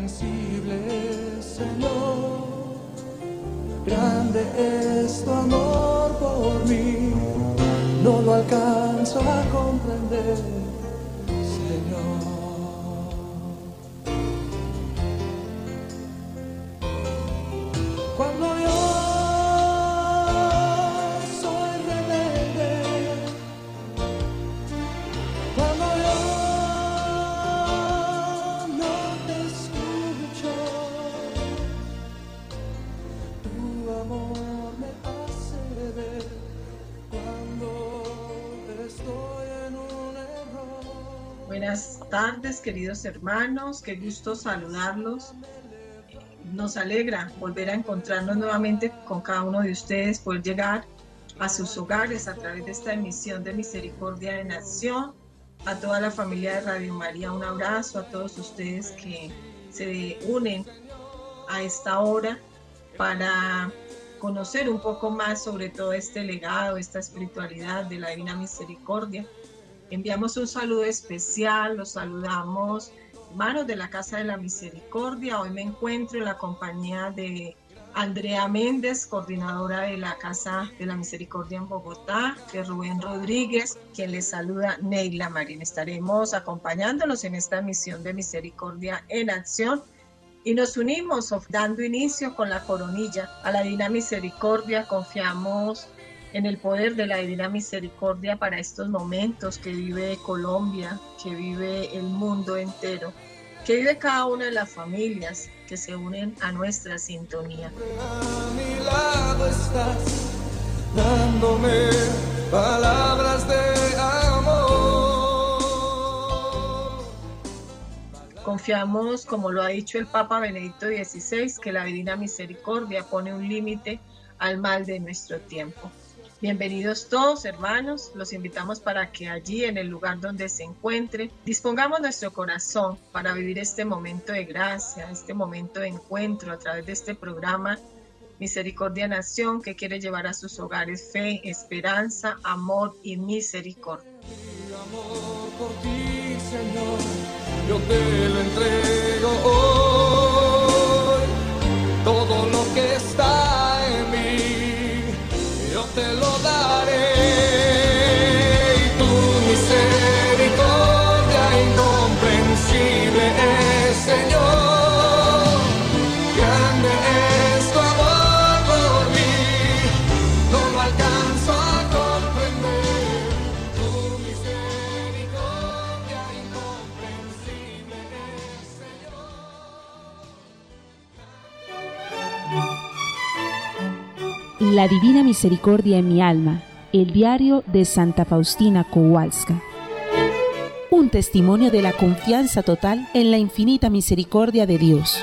incomprensible, Señor. Grande es tu amor por mí, queridos hermanos. Qué gusto saludarlos. Nos alegra volver a encontrarnos nuevamente con cada uno de ustedes, poder llegar a sus hogares a través de esta emisión de Misericordia de Nación. A toda la familia de Radio María, un abrazo a todos ustedes que se unen a esta hora para conocer un poco más sobre todo este legado, esta espiritualidad de la Divina Misericordia Enviamos un saludo especial, los saludamos, hermanos de la Casa de la Misericordia. Hoy me encuentro en la compañía de Andrea Méndez, coordinadora de la Casa de la Misericordia en Bogotá, de Rubén Rodríguez, quien les saluda Neila Marín. Estaremos acompañándolos en esta misión de Misericordia en Acción y nos unimos dando inicio con la coronilla a la Divina Misericordia. Confiamos en el poder de la divina misericordia para estos momentos que vive Colombia, que vive el mundo entero, que vive cada una de las familias que se unen a nuestra sintonía. A mi lado estás, dándome palabras de amor. Confiamos, como lo ha dicho el Papa Benedicto XVI, que la divina misericordia pone un límite al mal de nuestro tiempo. Bienvenidos todos hermanos, los invitamos para que allí en el lugar donde se encuentre dispongamos nuestro corazón para vivir este momento de gracia, este momento de encuentro a través de este programa Misericordia Nación que quiere llevar a sus hogares fe, esperanza, amor y misericordia. amor por ti, Señor, yo te lo entrego hoy, todo lo que está en mí, yo te lo La Divina Misericordia en mi alma, el diario de Santa Faustina Kowalska. Un testimonio de la confianza total en la infinita misericordia de Dios.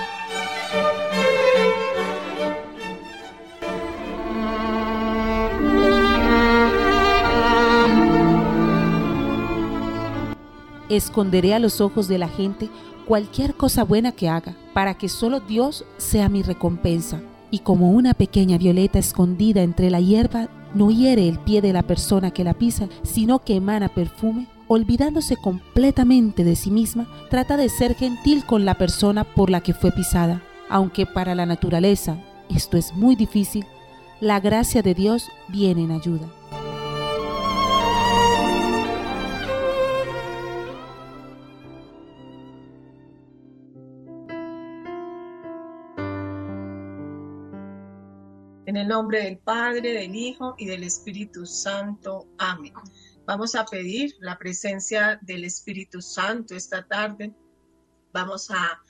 Esconderé a los ojos de la gente cualquier cosa buena que haga, para que solo Dios sea mi recompensa y como una pequeña violeta escondida entre la hierba no hiere el pie de la persona que la pisa, sino que emana perfume, olvidándose completamente de sí misma, trata de ser gentil con la persona por la que fue pisada. Aunque para la naturaleza esto es muy difícil, la gracia de Dios viene en ayuda. Nombre del Padre, del Hijo y del Espíritu Santo. Amén. Vamos a pedir la presencia del Espíritu Santo esta tarde. Vamos a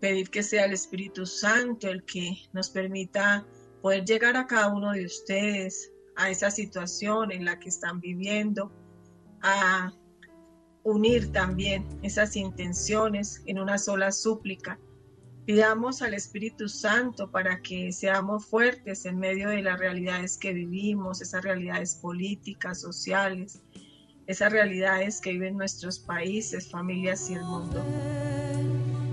pedir que sea el Espíritu Santo el que nos permita poder llegar a cada uno de ustedes, a esa situación en la que están viviendo, a unir también esas intenciones en una sola súplica Pidamos al Espíritu Santo para que seamos fuertes en medio de las realidades que vivimos, esas realidades políticas, sociales, esas realidades que viven nuestros países, familias y el mundo.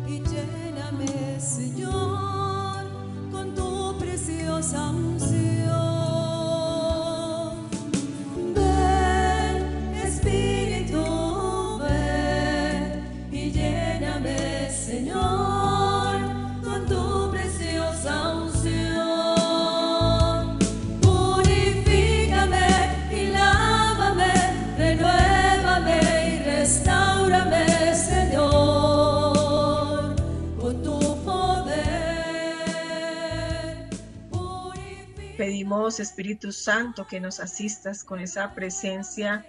Y lléname, Señor, con tu preciosa Espíritu, ven y pedimos, Espíritu Santo, que nos asistas con esa presencia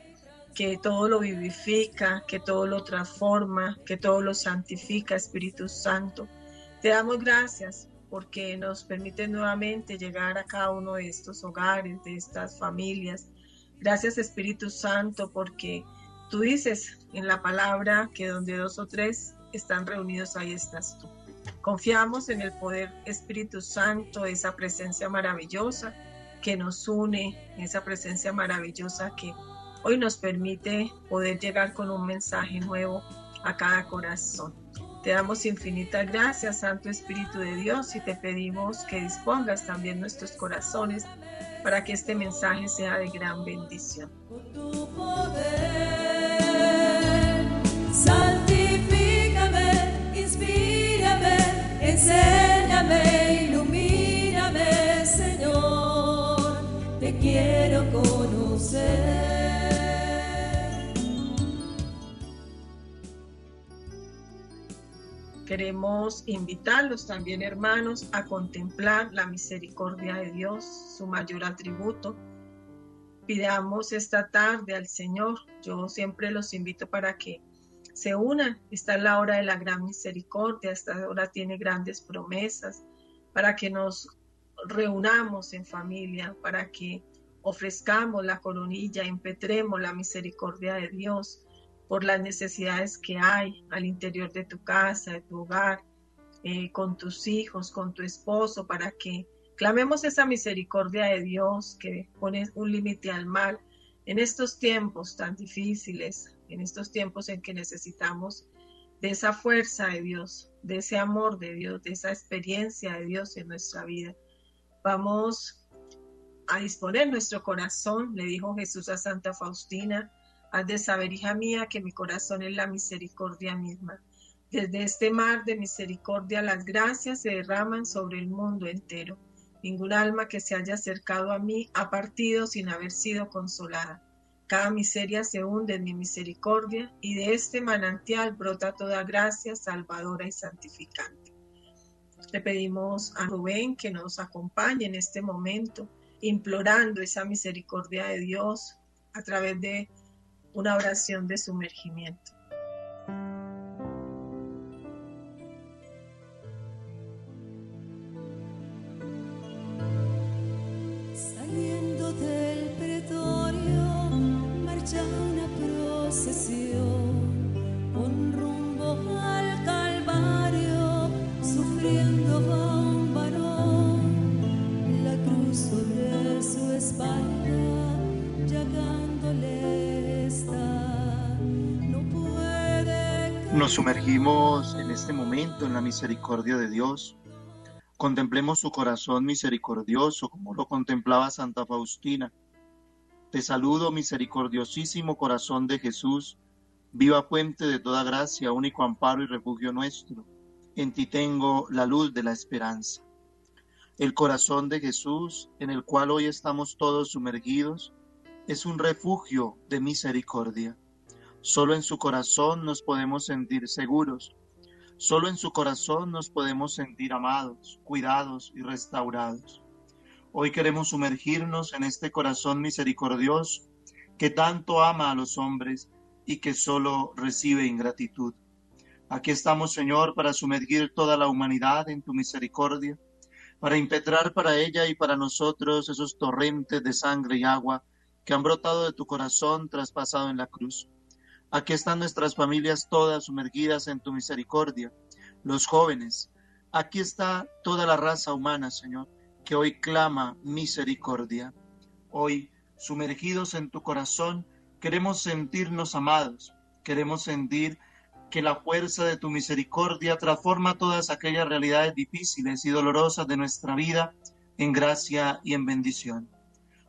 que todo lo vivifica, que todo lo transforma, que todo lo santifica, Espíritu Santo. Te damos gracias porque nos permite nuevamente llegar a cada uno de estos hogares, de estas familias. Gracias Espíritu Santo porque tú dices en la palabra que donde dos o tres están reunidos, ahí estás tú. Confiamos en el poder Espíritu Santo, esa presencia maravillosa que nos une, esa presencia maravillosa que hoy nos permite poder llegar con un mensaje nuevo a cada corazón. Te damos infinitas gracias, Santo Espíritu de Dios, y te pedimos que dispongas también nuestros corazones para que este mensaje sea de gran bendición. tu poder, enséñame, ilumíname, Señor, te quiero conocer. Queremos invitarlos también, hermanos, a contemplar la misericordia de Dios, su mayor atributo. Pidamos esta tarde al Señor. Yo siempre los invito para que se unan. Está la hora de la gran misericordia. Esta hora tiene grandes promesas para que nos reunamos en familia, para que ofrezcamos la coronilla, impetremos la misericordia de Dios por las necesidades que hay al interior de tu casa, de tu hogar, eh, con tus hijos, con tu esposo, para que clamemos esa misericordia de Dios que pone un límite al mal en estos tiempos tan difíciles, en estos tiempos en que necesitamos de esa fuerza de Dios, de ese amor de Dios, de esa experiencia de Dios en nuestra vida. Vamos a disponer nuestro corazón, le dijo Jesús a Santa Faustina, Has de saber, hija mía, que mi corazón es la misericordia misma. Desde este mar de misericordia las gracias se derraman sobre el mundo entero. Ningún alma que se haya acercado a mí ha partido sin haber sido consolada. Cada miseria se hunde en mi misericordia y de este manantial brota toda gracia salvadora y santificante. Le pedimos a Rubén que nos acompañe en este momento, implorando esa misericordia de Dios a través de una oración de sumergimiento. En este momento en la misericordia de Dios. Contemplemos su corazón misericordioso como lo contemplaba Santa Faustina. Te saludo, misericordiosísimo corazón de Jesús, viva fuente de toda gracia, único amparo y refugio nuestro. En ti tengo la luz de la esperanza. El corazón de Jesús, en el cual hoy estamos todos sumergidos, es un refugio de misericordia. Solo en su corazón nos podemos sentir seguros. Solo en su corazón nos podemos sentir amados, cuidados y restaurados. Hoy queremos sumergirnos en este corazón misericordioso que tanto ama a los hombres y que solo recibe ingratitud. Aquí estamos, Señor, para sumergir toda la humanidad en tu misericordia, para impetrar para ella y para nosotros esos torrentes de sangre y agua que han brotado de tu corazón traspasado en la cruz. Aquí están nuestras familias todas sumergidas en tu misericordia, los jóvenes. Aquí está toda la raza humana, Señor, que hoy clama misericordia. Hoy, sumergidos en tu corazón, queremos sentirnos amados, queremos sentir que la fuerza de tu misericordia transforma todas aquellas realidades difíciles y dolorosas de nuestra vida en gracia y en bendición.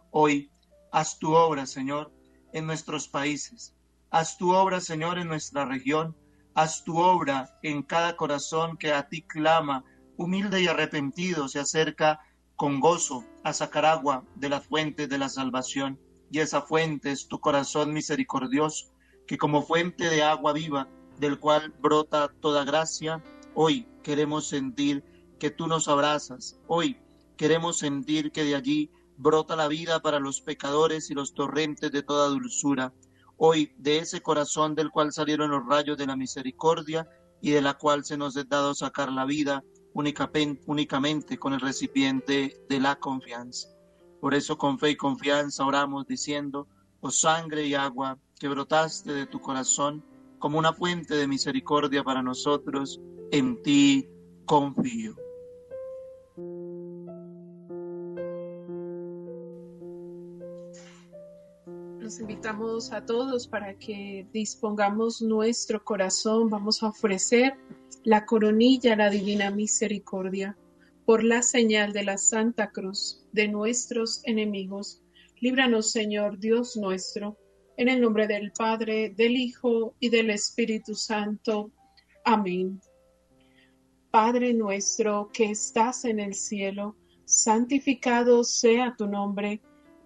Hoy, haz tu obra, Señor, en nuestros países. Haz tu obra, Señor, en nuestra región. Haz tu obra en cada corazón que a ti clama, humilde y arrepentido, se acerca con gozo a sacar agua de la fuente de la salvación. Y esa fuente es tu corazón misericordioso, que como fuente de agua viva, del cual brota toda gracia, hoy queremos sentir que tú nos abrazas. Hoy queremos sentir que de allí brota la vida para los pecadores y los torrentes de toda dulzura. Hoy, de ese corazón del cual salieron los rayos de la misericordia y de la cual se nos es dado sacar la vida únicamente, con el recipiente de la confianza. Por eso con fe y confianza oramos diciendo, oh sangre y agua que brotaste de tu corazón como una fuente de misericordia para nosotros, en ti confío. Los invitamos a todos para que dispongamos nuestro corazón. Vamos a ofrecer la coronilla a la divina misericordia por la señal de la Santa Cruz de nuestros enemigos. Líbranos, Señor Dios nuestro, en el nombre del Padre, del Hijo y del Espíritu Santo. Amén. Padre nuestro que estás en el cielo, santificado sea tu nombre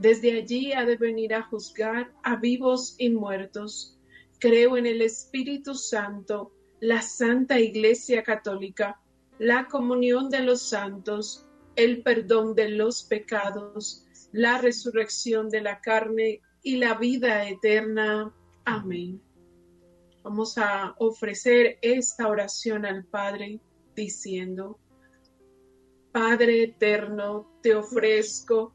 Desde allí ha de venir a juzgar a vivos y muertos. Creo en el Espíritu Santo, la Santa Iglesia Católica, la comunión de los santos, el perdón de los pecados, la resurrección de la carne y la vida eterna. Amén. Vamos a ofrecer esta oración al Padre diciendo, Padre eterno, te ofrezco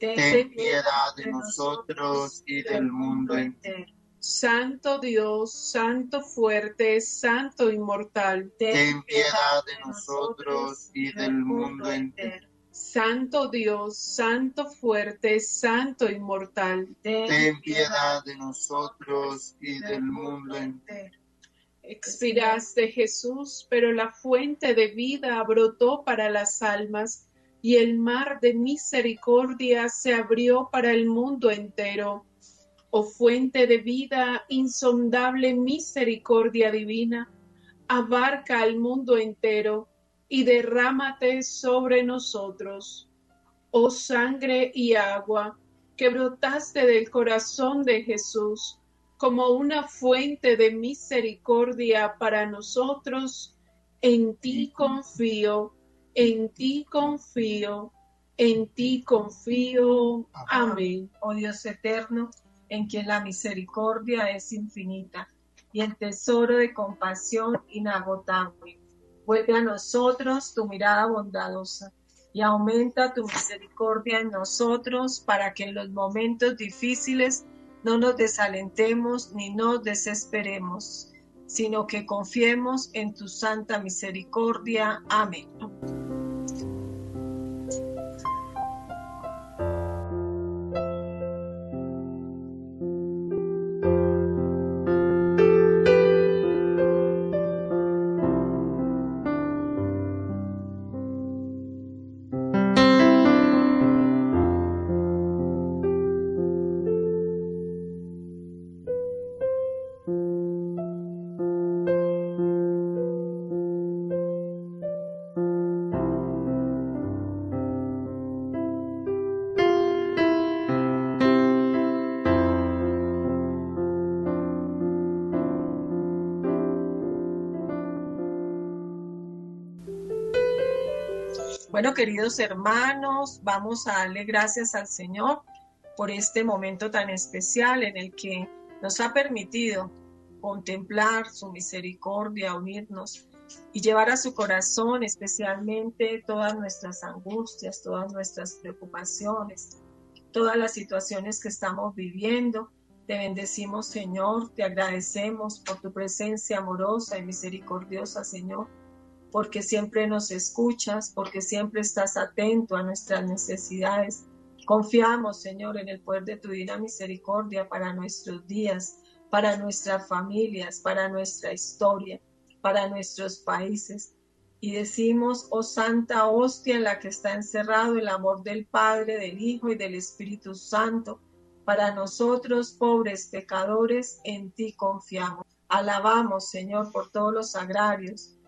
Ten piedad de nosotros y del mundo entero. Santo Dios, Santo fuerte, Santo inmortal, Ten piedad de nosotros y del mundo entero. Santo Dios, Santo fuerte, Santo inmortal, Ten piedad de nosotros y del mundo entero. expiraste Jesús, pero la fuente de vida brotó para las almas y el mar de misericordia se abrió para el mundo entero. Oh fuente de vida, insondable misericordia divina, abarca al mundo entero y derrámate sobre nosotros. Oh sangre y agua que brotaste del corazón de Jesús como una fuente de misericordia para nosotros, en ti confío, en ti confío, en ti confío. Amén. oh Dios eterno, en quien la misericordia es infinita y el tesoro de compasión inagotable. Vuelve a nosotros tu mirada bondadosa y aumenta tu misericordia en nosotros para que en los momentos difíciles no nos desalentemos ni nos desesperemos, sino que confiemos en tu santa misericordia. Amén. Bueno, queridos hermanos, vamos a darle gracias al Señor por este momento tan especial en el que nos ha permitido contemplar su misericordia, unirnos y llevar a su corazón especialmente todas nuestras angustias, todas nuestras preocupaciones, todas las situaciones que estamos viviendo. Te bendecimos, Señor, te agradecemos por tu presencia amorosa y misericordiosa, Señor porque siempre nos escuchas, porque siempre estás atento a nuestras necesidades. Confiamos, Señor, en el poder de tu divina misericordia para nuestros días, para nuestras familias, para nuestra historia, para nuestros países. Y decimos, oh Santa Hostia en la que está encerrado el amor del Padre, del Hijo y del Espíritu Santo, para nosotros, pobres pecadores, en ti confiamos. Alabamos, Señor, por todos los agrarios,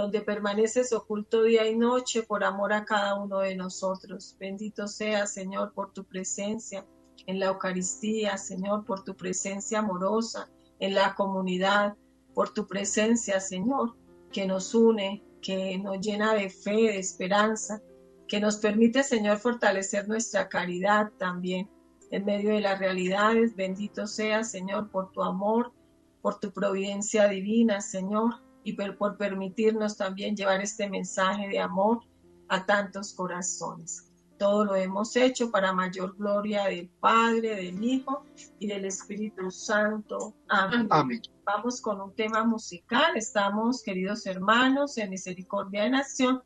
donde permaneces oculto día y noche por amor a cada uno de nosotros. Bendito sea, Señor, por tu presencia en la Eucaristía, Señor, por tu presencia amorosa en la comunidad, por tu presencia, Señor, que nos une, que nos llena de fe, de esperanza, que nos permite, Señor, fortalecer nuestra caridad también en medio de las realidades. Bendito sea, Señor, por tu amor, por tu providencia divina, Señor, y por permitirnos también llevar este mensaje de amor a tantos corazones. Todo lo hemos hecho para mayor gloria del Padre, del Hijo y del Espíritu Santo. Amén. Amén. Vamos con un tema musical. Estamos, queridos hermanos, en Misericordia de Nación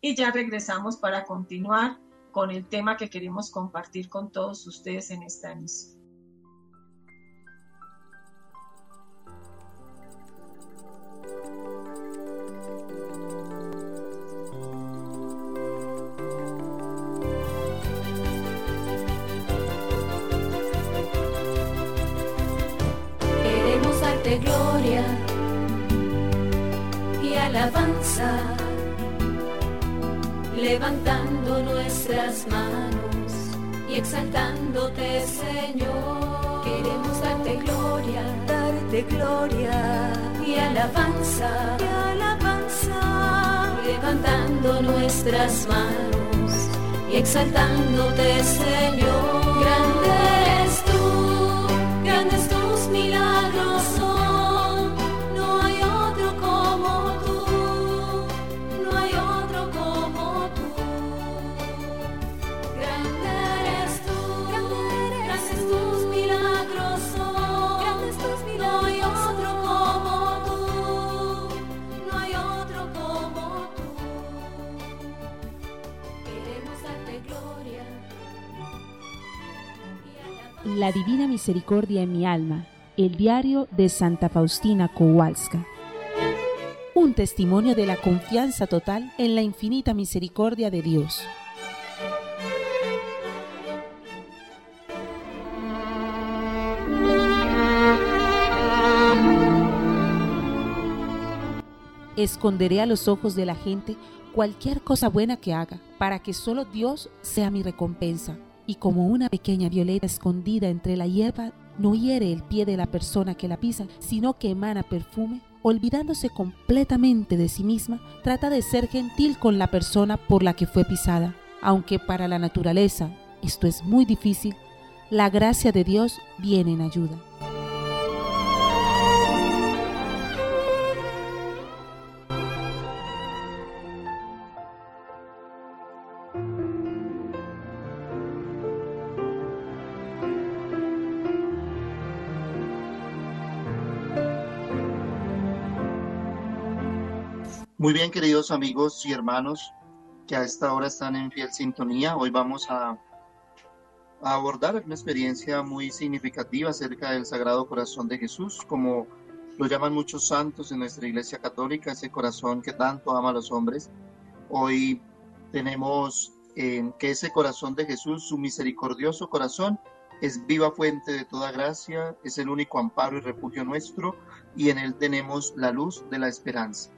y ya regresamos para continuar con el tema que queremos compartir con todos ustedes en esta emisión. Levantando nuestras manos y exaltándote, Señor. Queremos darte gloria, darte gloria y alabanza, y alabanza, levantando nuestras manos y exaltándote, Señor. Grande eres tú, grandes tus milagros La Divina Misericordia en mi alma, el diario de Santa Faustina Kowalska. Un testimonio de la confianza total en la infinita misericordia de Dios. Esconderé a los ojos de la gente cualquier cosa buena que haga, para que solo Dios sea mi recompensa. Y como una pequeña violeta escondida entre la hierba, no hiere el pie de la persona que la pisa, sino que emana perfume, olvidándose completamente de sí misma, trata de ser gentil con la persona por la que fue pisada. Aunque para la naturaleza esto es muy difícil, la gracia de Dios viene en ayuda. Muy bien, queridos amigos y hermanos que a esta hora están en fiel sintonía, hoy vamos a, abordar una experiencia muy significativa acerca del Sagrado Corazón de Jesús, como lo llaman muchos santos en nuestra Iglesia Católica, ese corazón que tanto ama a los hombres. Hoy tenemos que ese corazón de Jesús, su misericordioso corazón, es viva fuente de toda gracia, es el único amparo y refugio nuestro, y en él tenemos la luz de la esperanza.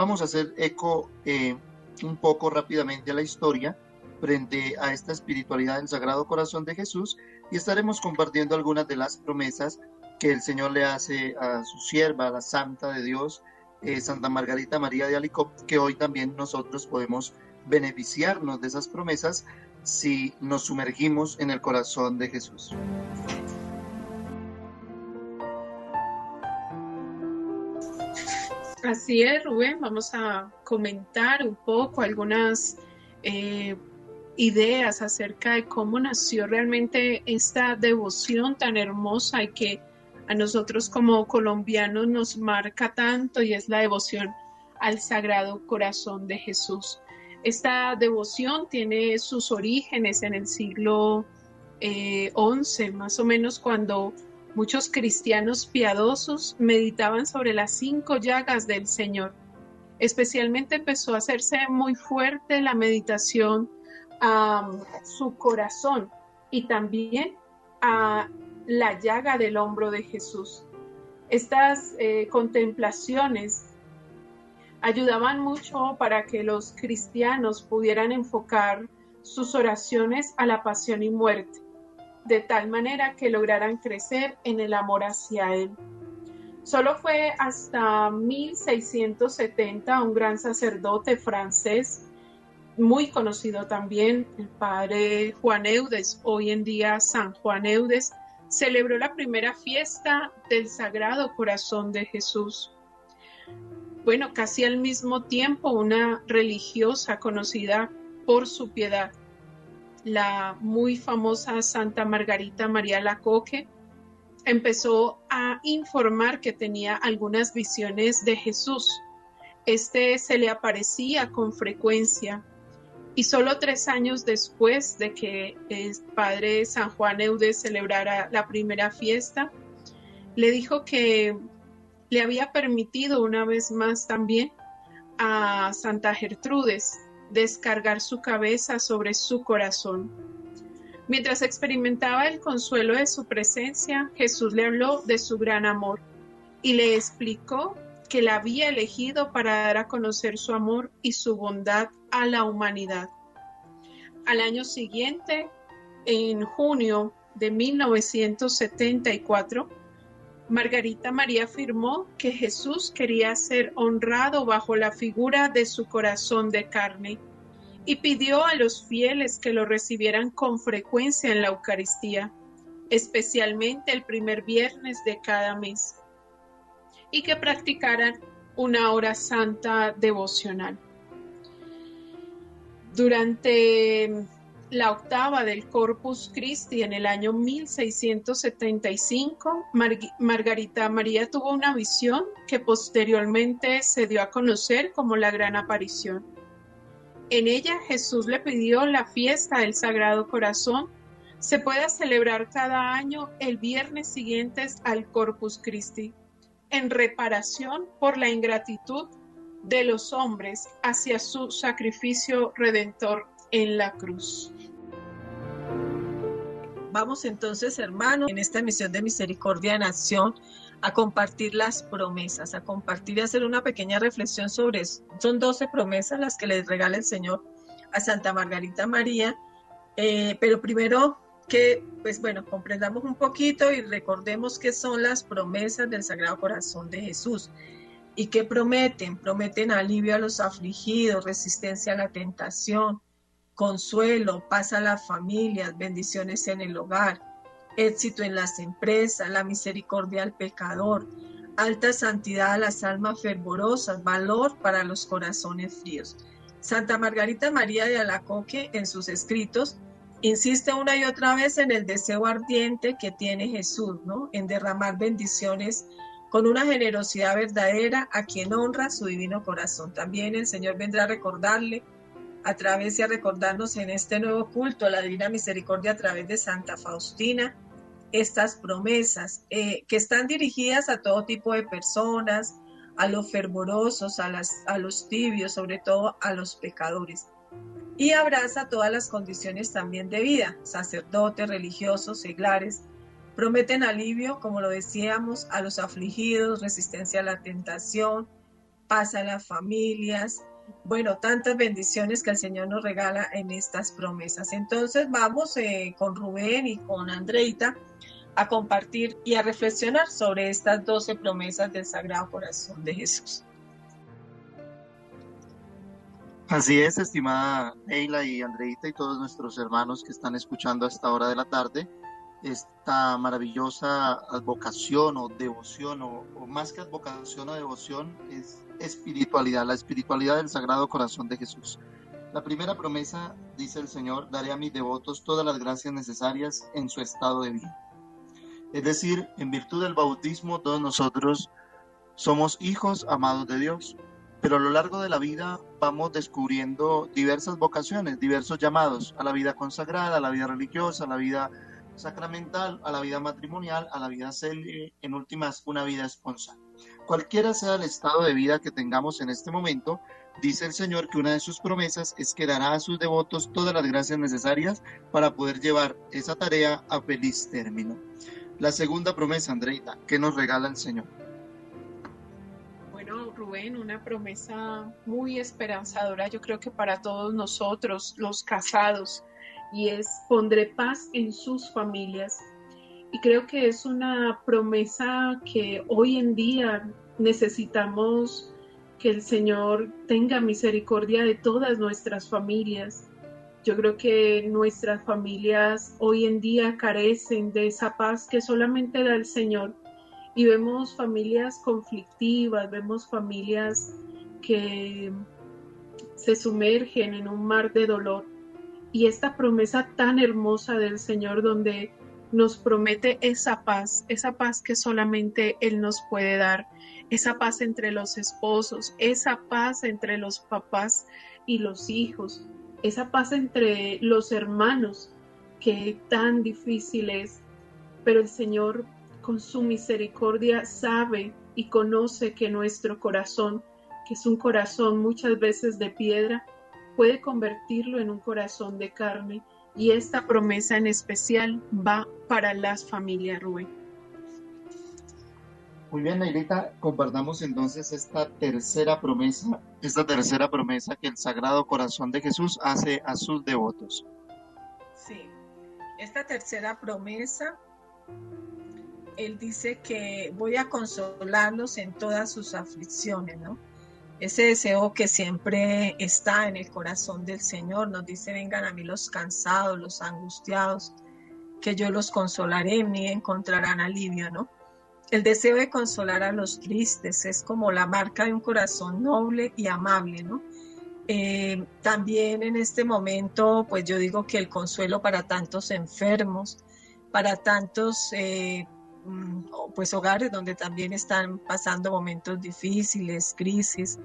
Vamos a hacer eco eh, un poco rápidamente a la historia frente a esta espiritualidad del Sagrado Corazón de Jesús y estaremos compartiendo algunas de las promesas que el Señor le hace a su sierva, a la Santa de Dios, eh, Santa Margarita María de Alicop, que hoy también nosotros podemos beneficiarnos de esas promesas si nos sumergimos en el corazón de Jesús. Así es, Rubén. Vamos a comentar un poco algunas eh, ideas acerca de cómo nació realmente esta devoción tan hermosa y que a nosotros como colombianos nos marca tanto y es la devoción al Sagrado Corazón de Jesús. Esta devoción tiene sus orígenes en el siglo eh, XI, más o menos cuando Muchos cristianos piadosos meditaban sobre las cinco llagas del Señor. Especialmente empezó a hacerse muy fuerte la meditación a su corazón y también a la llaga del hombro de Jesús. Estas eh, contemplaciones ayudaban mucho para que los cristianos pudieran enfocar sus oraciones a la pasión y muerte de tal manera que lograran crecer en el amor hacia Él. Solo fue hasta 1670 un gran sacerdote francés, muy conocido también, el padre Juan Eudes, hoy en día San Juan Eudes, celebró la primera fiesta del Sagrado Corazón de Jesús. Bueno, casi al mismo tiempo una religiosa conocida por su piedad, la muy famosa Santa Margarita María Lacoque, empezó a informar que tenía algunas visiones de Jesús. Este se le aparecía con frecuencia y solo tres años después de que el padre San Juan Eudes celebrara la primera fiesta, le dijo que le había permitido una vez más también a Santa Gertrudes descargar su cabeza sobre su corazón. Mientras experimentaba el consuelo de su presencia, Jesús le habló de su gran amor y le explicó que la había elegido para dar a conocer su amor y su bondad a la humanidad. Al año siguiente, en junio de 1974, Margarita María afirmó que Jesús quería ser honrado bajo la figura de su corazón de carne y pidió a los fieles que lo recibieran con frecuencia en la Eucaristía, especialmente el primer viernes de cada mes, y que practicaran una hora santa devocional. Durante la octava del Corpus Christi en el año 1675, Mar Margarita María tuvo una visión que posteriormente se dio a conocer como la Gran Aparición. En ella Jesús le pidió la fiesta del Sagrado Corazón se pueda celebrar cada año el viernes siguientes al Corpus Christi, en reparación por la ingratitud de los hombres hacia su sacrificio redentor en la cruz. Vamos entonces, hermanos, en esta misión de misericordia en acción, a compartir las promesas, a compartir y hacer una pequeña reflexión sobre eso. Son 12 promesas las que les regala el Señor a Santa Margarita María, eh, pero primero que, pues bueno, comprendamos un poquito y recordemos qué son las promesas del Sagrado Corazón de Jesús. ¿Y qué prometen? Prometen alivio a los afligidos, resistencia a la tentación, consuelo, paz a las familias, bendiciones en el hogar, éxito en las empresas, la misericordia al pecador, alta santidad a las almas fervorosas, valor para los corazones fríos. Santa Margarita María de Alacoque en sus escritos insiste una y otra vez en el deseo ardiente que tiene Jesús, ¿no? En derramar bendiciones con una generosidad verdadera a quien honra su divino corazón. También el Señor vendrá a recordarle a través y a recordarnos en este nuevo culto la Divina Misericordia a través de Santa Faustina estas promesas eh, que están dirigidas a todo tipo de personas, a los fervorosos, a, las, a los tibios, sobre todo a los pecadores. Y abraza todas las condiciones también de vida, sacerdotes, religiosos, seglares. Prometen alivio, como lo decíamos, a los afligidos, resistencia a la tentación, paz a las familias, bueno, tantas bendiciones que el Señor nos regala en estas promesas. Entonces vamos eh, con Rubén y con Andreita a compartir y a reflexionar sobre estas doce promesas del Sagrado Corazón de Jesús. Así es, estimada Eila y Andreita y todos nuestros hermanos que están escuchando a esta hora de la tarde, esta maravillosa advocación o devoción, o, más que advocación o devoción, es espiritualidad, la espiritualidad del Sagrado Corazón de Jesús. La primera promesa, dice el Señor, daré a mis devotos todas las gracias necesarias en su estado de vida. Es decir, en virtud del bautismo todos nosotros somos hijos amados de Dios, pero a lo largo de la vida vamos descubriendo diversas vocaciones, diversos llamados a la vida consagrada, a la vida religiosa, a la vida sacramental, a la vida matrimonial, a la vida célibe, en últimas, una vida esponsal. Cualquiera sea el estado de vida que tengamos en este momento, dice el Señor que una de sus promesas es que dará a sus devotos todas las gracias necesarias para poder llevar esa tarea a feliz término. La segunda promesa, Andreita, que nos regala el Señor. Bueno, Rubén, una promesa muy esperanzadora, yo creo que para todos nosotros, los casados, y es pondré paz en sus familias. Y creo que es una promesa que hoy en día necesitamos que el Señor tenga misericordia de todas nuestras familias. Yo creo que nuestras familias hoy en día carecen de esa paz que solamente da el Señor. Y vemos familias conflictivas, vemos familias que se sumergen en un mar de dolor. Y esta promesa tan hermosa del Señor donde nos promete esa paz, esa paz que solamente Él nos puede dar, esa paz entre los esposos, esa paz entre los papás y los hijos, esa paz entre los hermanos, que tan difícil es, pero el Señor con su misericordia sabe y conoce que nuestro corazón, que es un corazón muchas veces de piedra, puede convertirlo en un corazón de carne y esta promesa en especial va para las familias Rubén. Muy bien, Negrita, compartamos entonces esta tercera promesa, esta tercera promesa que el Sagrado Corazón de Jesús hace a sus devotos. Sí, esta tercera promesa, Él dice que voy a consolarlos en todas sus aflicciones, ¿no? Ese deseo que siempre está en el corazón del Señor, nos dice, vengan a mí los cansados, los angustiados, que yo los consolaré, en encontrarán alivio, ¿no? El deseo de consolar a los tristes es como la marca de un corazón noble y amable, ¿no? Eh, también en este momento, pues yo digo que el consuelo para tantos enfermos, para tantos eh, pues hogares donde también están pasando momentos difíciles, crisis,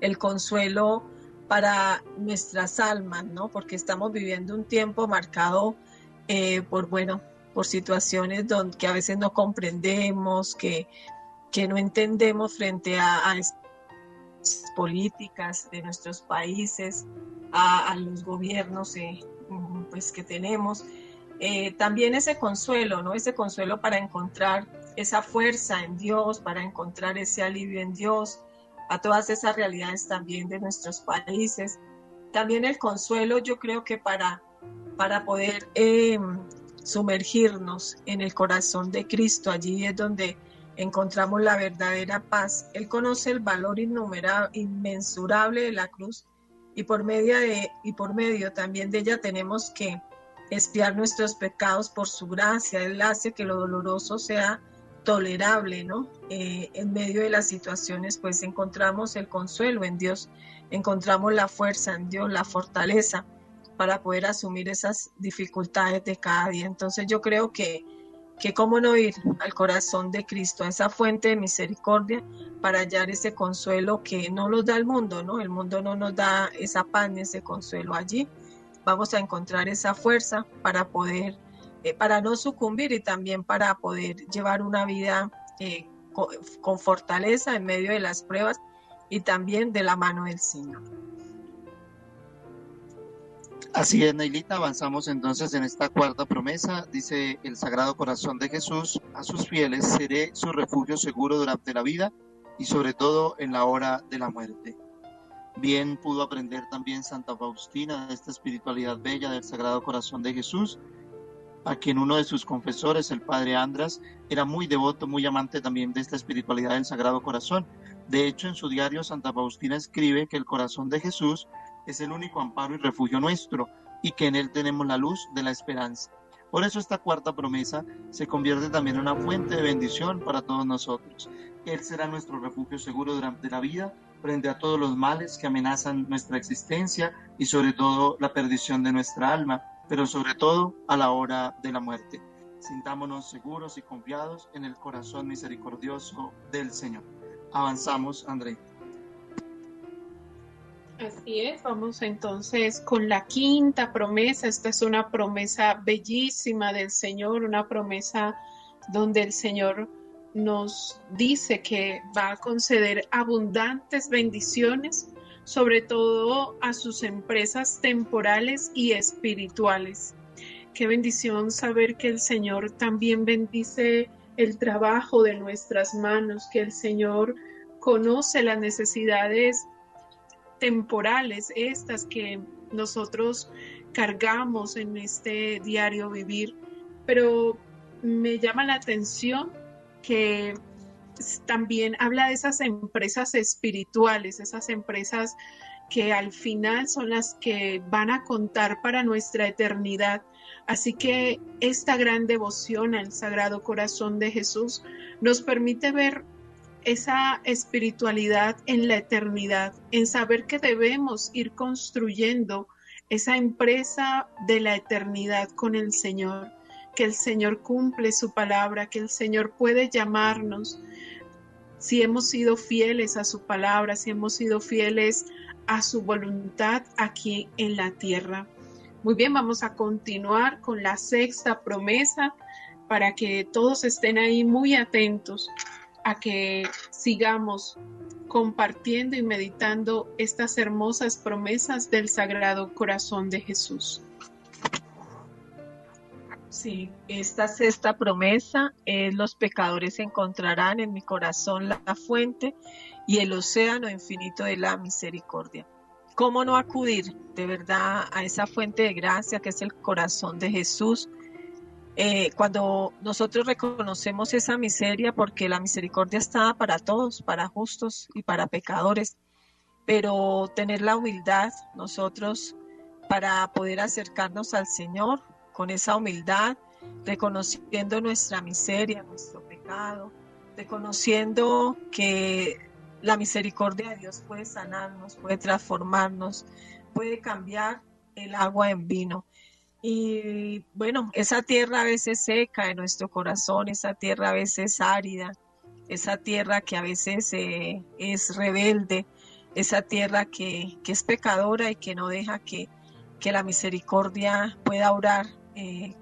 el consuelo para nuestras almas, ¿no? Porque estamos viviendo un tiempo marcado eh, por, bueno, por situaciones donde, que a veces no comprendemos, que, que no entendemos frente a, a políticas de nuestros países, a, los gobiernos eh, pues, que tenemos. Eh, también ese consuelo, ¿no? Ese consuelo para encontrar esa fuerza en Dios, para encontrar ese alivio en Dios, a todas esas realidades también de nuestros países. También el consuelo, yo creo que para, para poder eh, sumergirnos en el corazón de Cristo, allí es donde encontramos la verdadera paz. Él conoce el valor inmensurable de la cruz y por medio de y por medio también de ella tenemos que espiar nuestros pecados por su gracia. Él hace que lo doloroso sea tolerable, ¿no? Eh, en medio de las situaciones, pues encontramos el consuelo en Dios, encontramos la fuerza en Dios, la fortaleza para poder asumir esas dificultades de cada día. Entonces yo creo que que cómo no ir al corazón de Cristo, a esa fuente de misericordia, para hallar ese consuelo que no nos da el mundo, ¿no? El mundo no nos da esa paz ni ese consuelo allí. Vamos a encontrar esa fuerza para poder, eh, para no sucumbir y también para poder llevar una vida eh, con, con fortaleza en medio de las pruebas y también de la mano del Señor. Así es, Neilita, avanzamos entonces en esta cuarta promesa. Dice el Sagrado Corazón de Jesús, a sus fieles seré su refugio seguro durante la vida y sobre todo en la hora de la muerte. Bien pudo aprender también Santa Faustina de esta espiritualidad bella del Sagrado Corazón de Jesús, a quien uno de sus confesores, el Padre Andras, era muy devoto, muy amante también de esta espiritualidad del Sagrado Corazón. De hecho, en su diario Santa Faustina escribe que el corazón de Jesús es el único amparo y refugio nuestro y que en él tenemos la luz de la esperanza. Por eso esta cuarta promesa se convierte también en una fuente de bendición para todos nosotros. Él será nuestro refugio seguro durante la vida frente a todos los males que amenazan nuestra existencia y sobre todo la perdición de nuestra alma, pero sobre todo a la hora de la muerte. Sintámonos seguros y confiados en el corazón misericordioso del Señor. Avanzamos, André. Así es, vamos entonces con la quinta promesa. Esta es una promesa bellísima del Señor, una promesa donde el Señor nos dice que va a conceder abundantes bendiciones, sobre todo a sus empresas temporales y espirituales. Qué bendición saber que el Señor también bendice el trabajo de nuestras manos, que el Señor conoce las necesidades temporales, estas que nosotros cargamos en este diario vivir, pero me llama la atención que también habla de esas empresas espirituales, esas empresas que al final son las que van a contar para nuestra eternidad. Así que esta gran devoción al Sagrado Corazón de Jesús nos permite ver esa espiritualidad en la eternidad, en saber que debemos ir construyendo esa empresa de la eternidad con el Señor, que el Señor cumple su palabra, que el Señor puede llamarnos si hemos sido fieles a su palabra, si hemos sido fieles a su voluntad aquí en la tierra. Muy bien, vamos a continuar con la sexta promesa para que todos estén ahí muy atentos a que sigamos compartiendo y meditando estas hermosas promesas del Sagrado Corazón de Jesús. Sí, esta sexta promesa es los pecadores encontrarán en mi corazón la fuente y el océano infinito de la misericordia. ¿Cómo no acudir de verdad a esa fuente de gracia que es el corazón de Jesús? Eh, cuando nosotros reconocemos esa miseria, porque la misericordia está para todos, para justos y para pecadores, pero tener la humildad nosotros para poder acercarnos al Señor con esa humildad, reconociendo nuestra miseria, nuestro pecado, reconociendo que la misericordia de Dios puede sanarnos, puede transformarnos, puede cambiar el agua en vino. Y bueno, esa tierra a veces seca en nuestro corazón, esa tierra a veces árida, esa tierra que a veces eh, es rebelde, esa tierra que, que, es pecadora y que no deja que, que la misericordia pueda orar eh,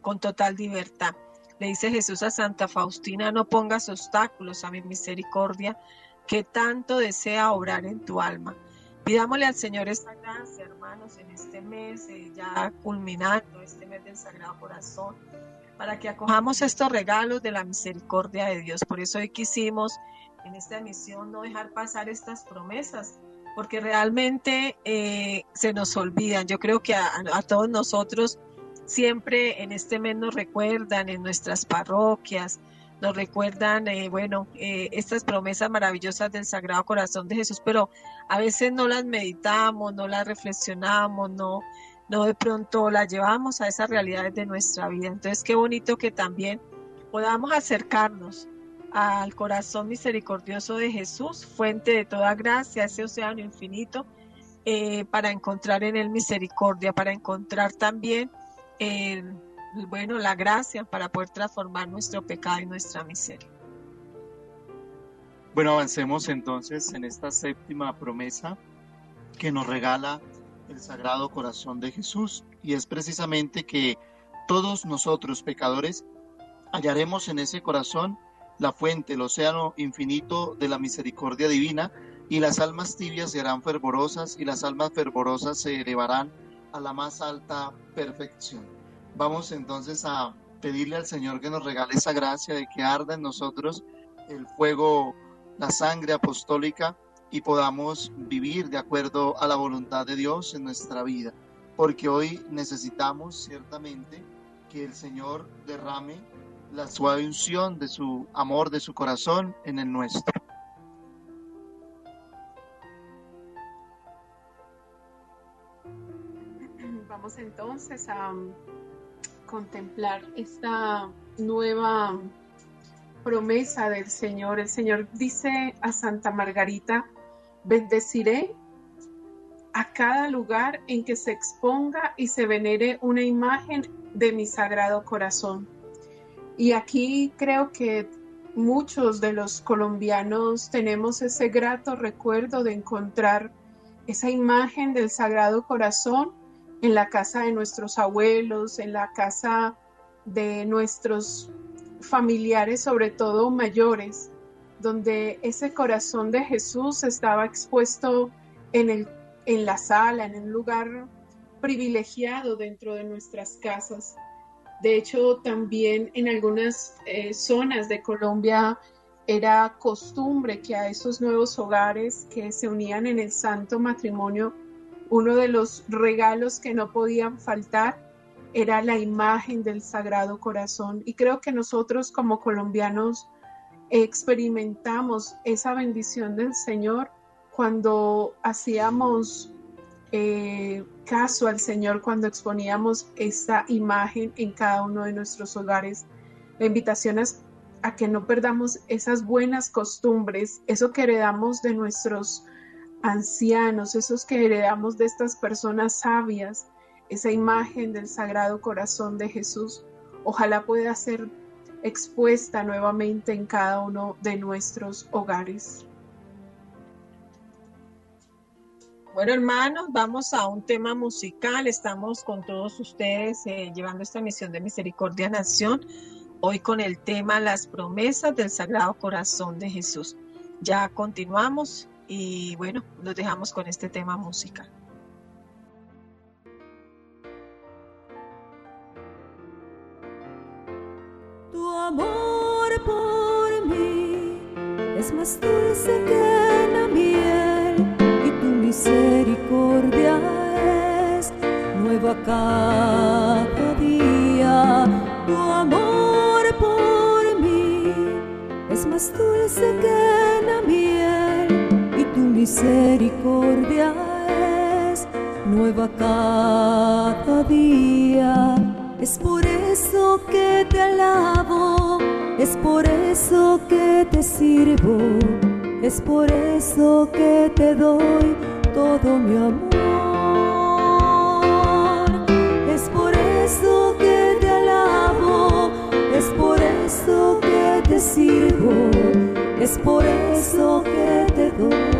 con total libertad. Le dice Jesús a Santa Faustina, no pongas obstáculos a mi misericordia, que tanto desea obrar en tu alma. Pidámosle al Señor esta gracia, hermanos, en este mes, eh, ya culminando este mes del Sagrado Corazón, para que acojamos estos regalos de la misericordia de Dios. Por eso hoy quisimos en esta emisión no dejar pasar estas promesas, porque realmente eh, se nos olvidan. Yo creo que a, a, todos nosotros siempre en este mes nos recuerdan en nuestras parroquias, nos recuerdan, eh, bueno, eh, estas promesas maravillosas del Sagrado Corazón de Jesús, pero a veces no las meditamos, no las reflexionamos, no, no de pronto las llevamos a esas realidades de nuestra vida. Entonces, qué bonito que también podamos acercarnos al corazón misericordioso de Jesús, fuente de toda gracia, ese océano infinito, eh, para encontrar en él misericordia, para encontrar también bueno, la gracia para poder transformar nuestro pecado y nuestra miseria. Bueno, avancemos entonces en esta séptima promesa que nos regala el Sagrado Corazón de Jesús y es precisamente que todos nosotros pecadores hallaremos en ese corazón la fuente, el océano infinito de la misericordia divina y las almas tibias serán fervorosas y las almas fervorosas se elevarán a la más alta perfección. Vamos entonces a pedirle al Señor que nos regale esa gracia de que arda en nosotros el fuego, la sangre apostólica y podamos vivir de acuerdo a la voluntad de Dios en nuestra vida. Porque hoy necesitamos ciertamente que el Señor derrame la suave unción de su amor, de su corazón en el nuestro. Entonces a contemplar esta nueva promesa del Señor. El Señor dice a Santa Margarita, bendeciré a cada lugar en que se exponga y se venere una imagen de mi sagrado corazón. Y aquí creo que muchos de los colombianos tenemos ese grato recuerdo de encontrar esa imagen del sagrado corazón en la casa de nuestros abuelos, en la casa de nuestros familiares, sobre todo mayores, donde ese corazón de Jesús estaba expuesto en, el, en la sala, en un lugar privilegiado dentro de nuestras casas. De hecho, también en algunas eh, zonas de Colombia era costumbre que a esos nuevos hogares que se unían en el santo matrimonio uno de los regalos que no podían faltar era la imagen del Sagrado Corazón. Y creo que nosotros como colombianos experimentamos esa bendición del Señor cuando hacíamos eh, caso al Señor, cuando exponíamos esa imagen en cada uno de nuestros hogares. La invitación es a que no perdamos esas buenas costumbres, eso que heredamos de nuestros ancianos, esos que heredamos de estas personas sabias, esa imagen del Sagrado Corazón de Jesús, ojalá pueda ser expuesta nuevamente en cada uno de nuestros hogares. Bueno, hermanos, vamos a un tema musical. Estamos con todos ustedes eh, llevando esta misión de Misericordia Nación, hoy con el tema Las promesas del Sagrado Corazón de Jesús. Ya continuamos y bueno, nos dejamos con este tema música. amor por mí es más dulce que la miel y tu misericordia es nueva cada día. Tu amor por mí es más dulce que la miel tu misericordia es nueva cada día. Es por eso que te alabo, es por eso que te sirvo, es por eso que te doy todo mi amor. Es por eso que te alabo, es por eso que te sirvo, es por eso que te doy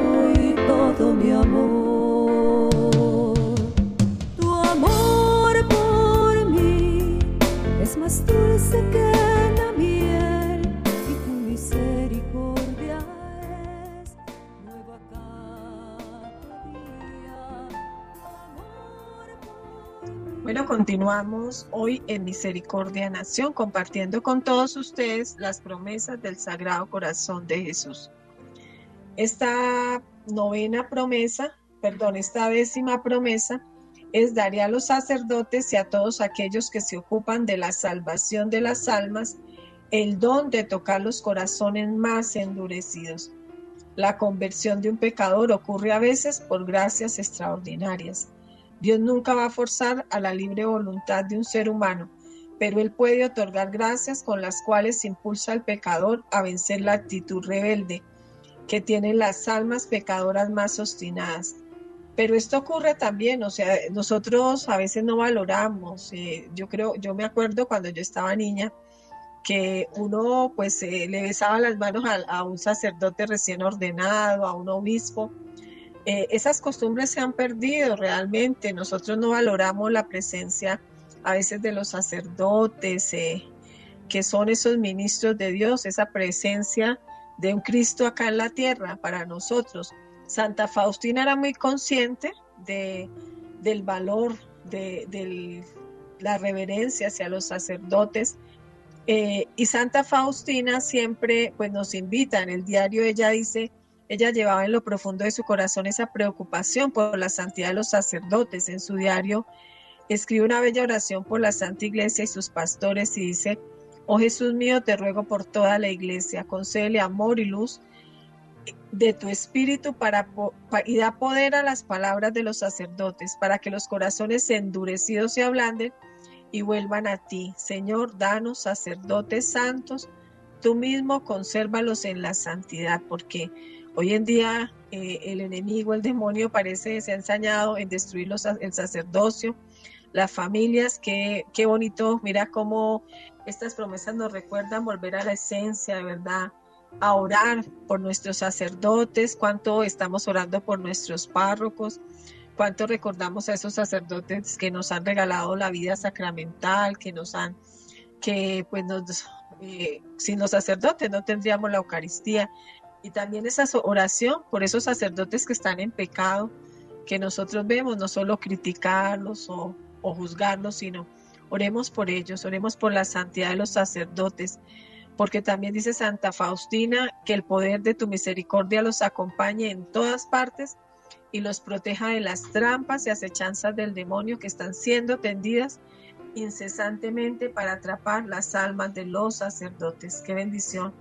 continuamos hoy en Misericordia Nación compartiendo con todos ustedes las promesas del Sagrado Corazón de Jesús. Esta novena promesa, perdón, esta décima promesa es daré a los sacerdotes y a todos aquellos que se ocupan de la salvación de las almas el don de tocar los corazones más endurecidos. La conversión de un pecador ocurre a veces por gracias extraordinarias. Dios nunca va a forzar a la libre voluntad de un ser humano, pero Él puede otorgar gracias con las cuales impulsa al pecador a vencer la actitud rebelde que tienen las almas pecadoras más obstinadas. Pero esto ocurre también, o sea, nosotros a veces no valoramos. eh, yo creo, yo me acuerdo cuando yo estaba niña que uno pues eh, le besaba las manos a, un sacerdote recién ordenado, a un obispo. Eh, esas costumbres se han perdido realmente. Nosotros no valoramos la presencia a veces de los sacerdotes, eh, que son esos ministros de Dios, esa presencia de un Cristo acá en la tierra para nosotros. Santa Faustina era muy consciente de, del valor, de, del- la reverencia hacia los sacerdotes. Eh, y Santa Faustina siempre pues, nos invita, en el diario ella dice, ella llevaba en lo profundo de su corazón esa preocupación por la santidad de los sacerdotes. En su diario escribe una bella oración por la Santa Iglesia y sus pastores y dice, Oh Jesús mío, te ruego por toda la iglesia, concédele amor y luz de tu espíritu para, y da poder a las palabras de los sacerdotes para que los corazones endurecidos se ablanden y vuelvan a ti. Señor, danos sacerdotes santos, tú mismo consérvalos en la santidad, porque hoy en día eh, el enemigo, el demonio, parece se ha ensañado en destruir los, el sacerdocio, las familias, qué, qué bonito, mira cómo estas promesas nos recuerdan volver a la esencia, de verdad, a orar por nuestros sacerdotes, cuánto estamos orando por nuestros párrocos, cuánto recordamos a esos sacerdotes que nos han regalado la vida sacramental, que nos han, que pues nos, eh, sin los sacerdotes no tendríamos la Eucaristía. Y también esa oración por esos sacerdotes que están en pecado, que nosotros vemos, no solo criticarlos o juzgarlos, sino oremos por ellos, oremos por la santidad de los sacerdotes, porque también dice Santa Faustina que el poder de tu misericordia los acompañe en todas partes y los proteja de las trampas y acechanzas del demonio que están siendo tendidas incesantemente para atrapar las almas de los sacerdotes. Qué bendición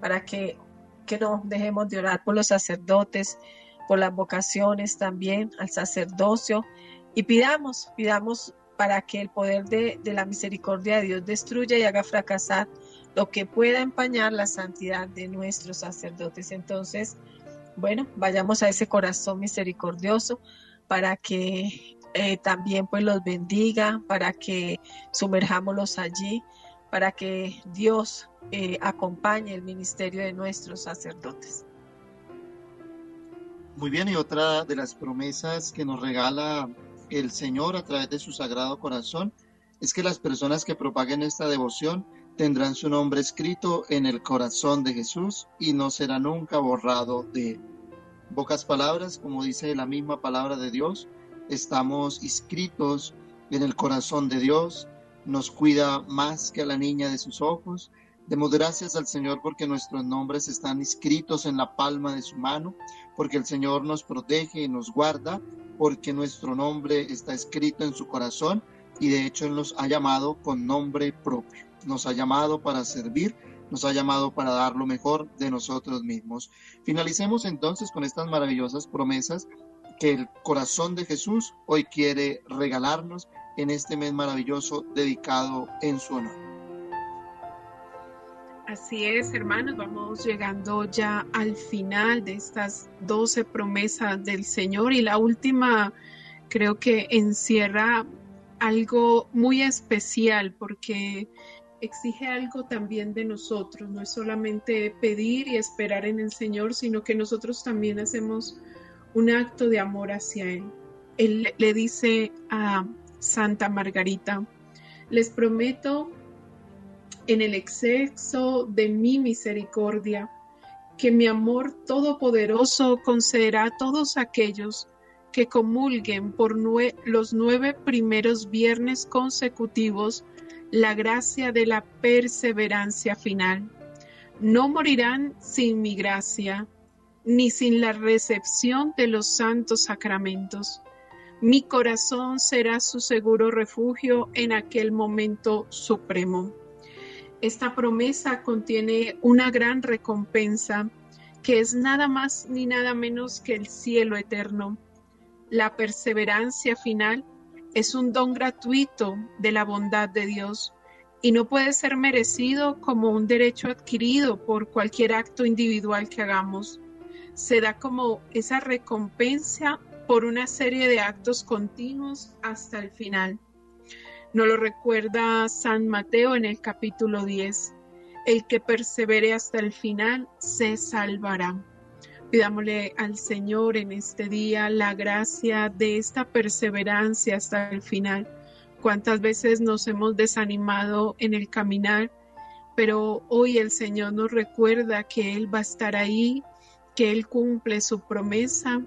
para que, que no dejemos de orar por los sacerdotes, por las vocaciones también al sacerdocio y pidamos, pidamos para que el poder de, de la misericordia de Dios destruya y haga fracasar lo que pueda empañar la santidad de nuestros sacerdotes. Entonces, bueno, vayamos a ese corazón misericordioso para que eh, también pues los bendiga, para que sumerjámoslos allí, para que Dios eh, acompañe el ministerio de nuestros sacerdotes. Muy bien, y otra de las promesas que nos regala el Señor a través de su Sagrado Corazón es que las personas que propaguen esta devoción tendrán su nombre escrito en el corazón de Jesús y no será nunca borrado de él. Pocas palabras, como dice la misma palabra de Dios, estamos inscritos en el corazón de Dios, nos cuida más que a la niña de sus ojos, Demos gracias al Señor porque nuestros nombres están inscritos en la palma de su mano, porque el Señor nos protege y nos guarda, porque nuestro nombre está escrito en su corazón y de hecho Él nos ha llamado con nombre propio. Nos ha llamado para servir, nos ha llamado para dar lo mejor de nosotros mismos. Finalicemos entonces con estas maravillosas promesas que el corazón de Jesús hoy quiere regalarnos en este mes maravilloso dedicado en su honor. Así es, hermanos, vamos llegando ya al final de estas doce promesas del Señor y la última creo que encierra algo muy especial porque exige algo también de nosotros, no es solamente pedir y esperar en el Señor, sino que nosotros también hacemos un acto de amor hacia Él. Él le dice a Santa Margarita, les prometo en el exceso de mi misericordia, que mi amor todopoderoso concederá a todos aquellos que comulguen por los nueve primeros viernes consecutivos la gracia de la perseverancia final. No morirán sin mi gracia, ni sin la recepción de los santos sacramentos. Mi corazón será su seguro refugio en aquel momento supremo. Esta promesa contiene una gran recompensa que es nada más ni nada menos que el cielo eterno. La perseverancia final es un don gratuito de la bondad de Dios y no puede ser merecido como un derecho adquirido por cualquier acto individual que hagamos. Se da como esa recompensa por una serie de actos continuos hasta el final. Nos lo recuerda San Mateo en el capítulo 10. El que persevere hasta el final se salvará. Pidámosle al Señor en este día la gracia de esta perseverancia hasta el final. Cuántas veces nos hemos desanimado en el caminar, pero hoy el Señor nos recuerda que Él va a estar ahí, que Él cumple su promesa,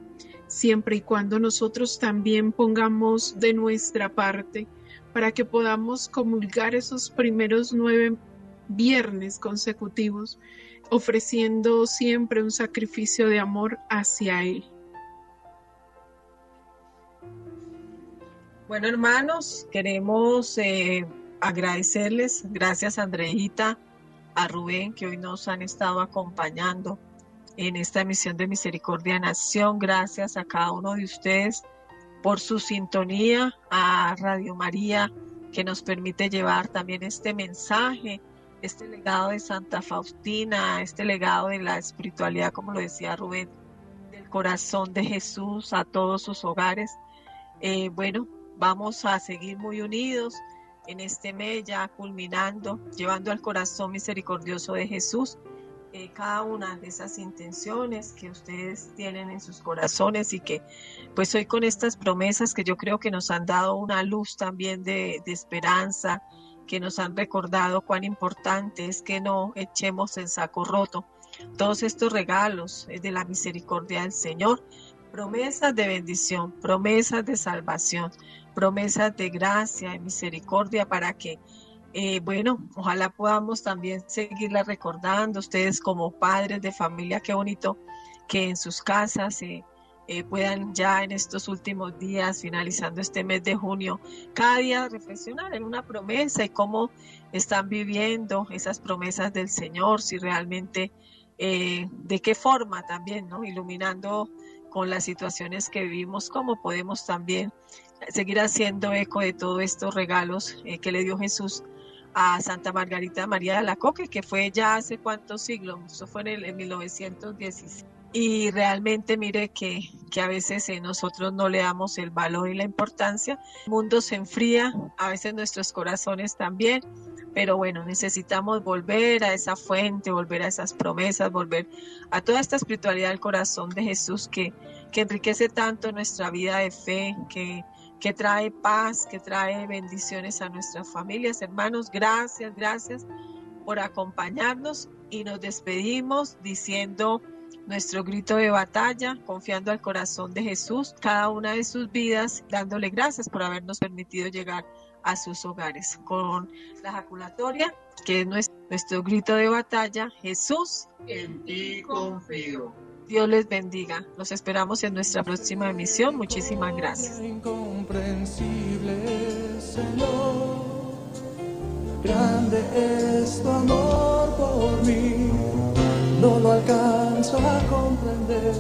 siempre y cuando nosotros también pongamos de nuestra parte para que podamos comulgar esos primeros nueve viernes consecutivos, ofreciendo siempre un sacrificio de amor hacia Él. Bueno, hermanos, queremos eh, agradecerles, gracias Andreita, a Rubén, que hoy nos han estado acompañando en esta misión de Misericordia Nación. Gracias a cada uno de ustedes por su sintonía, a Radio María, que nos permite llevar también este mensaje, este legado de Santa Faustina, este legado de la espiritualidad, como lo decía Rubén, del corazón de Jesús a todos sus hogares. Eh, bueno, vamos a seguir muy unidos en este mes ya culminando, llevando al corazón misericordioso de Jesús eh, cada una de esas intenciones que ustedes tienen en sus corazones y que pues hoy con estas promesas que yo creo que nos han dado una luz también de, de esperanza, que nos han recordado cuán importante es que no echemos en saco roto todos estos regalos eh, de la misericordia del Señor, promesas de bendición, promesas de salvación, promesas de gracia y misericordia para que eh, bueno, ojalá podamos también seguirla recordando, ustedes como padres de familia, qué bonito que en sus casas eh, eh, puedan ya en estos últimos días, finalizando este mes de junio, cada día reflexionar en una promesa y cómo están viviendo esas promesas del Señor, si realmente, de qué forma también, ¿no? Iluminando con las situaciones que vivimos, cómo podemos también seguir haciendo eco de todos estos regalos que le dio Jesús a Santa Margarita María de la Coque, que fue ya hace cuántos siglos, eso fue en, el, en 1916. Y realmente mire que, que a veces eh, nosotros no le damos el valor y la importancia. El mundo se enfría, a veces nuestros corazones también, pero bueno, necesitamos volver a esa fuente, volver a esas promesas, volver a toda esta espiritualidad del corazón de Jesús que, que enriquece tanto nuestra vida de fe, que, que trae paz, que trae bendiciones a nuestras familias. Hermanos, gracias, gracias por acompañarnos y nos despedimos diciendo nuestro grito de batalla, confiando al corazón de Jesús, cada una de sus vidas, dándole gracias por habernos permitido llegar a sus hogares. Con la jaculatoria, que es nues- nuestro grito de batalla, Jesús, En ti confío. Dios les bendiga. Los esperamos en nuestra próxima emisión. Muchísimas gracias. Incomprensible, Señor. Grande es tu amor por mí. No lo alcanzo a comprender,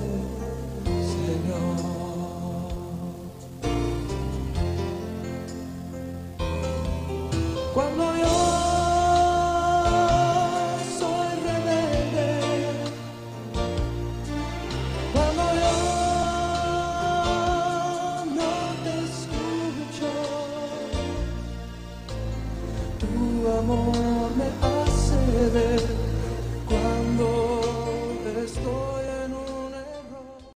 Señor. Cuando yo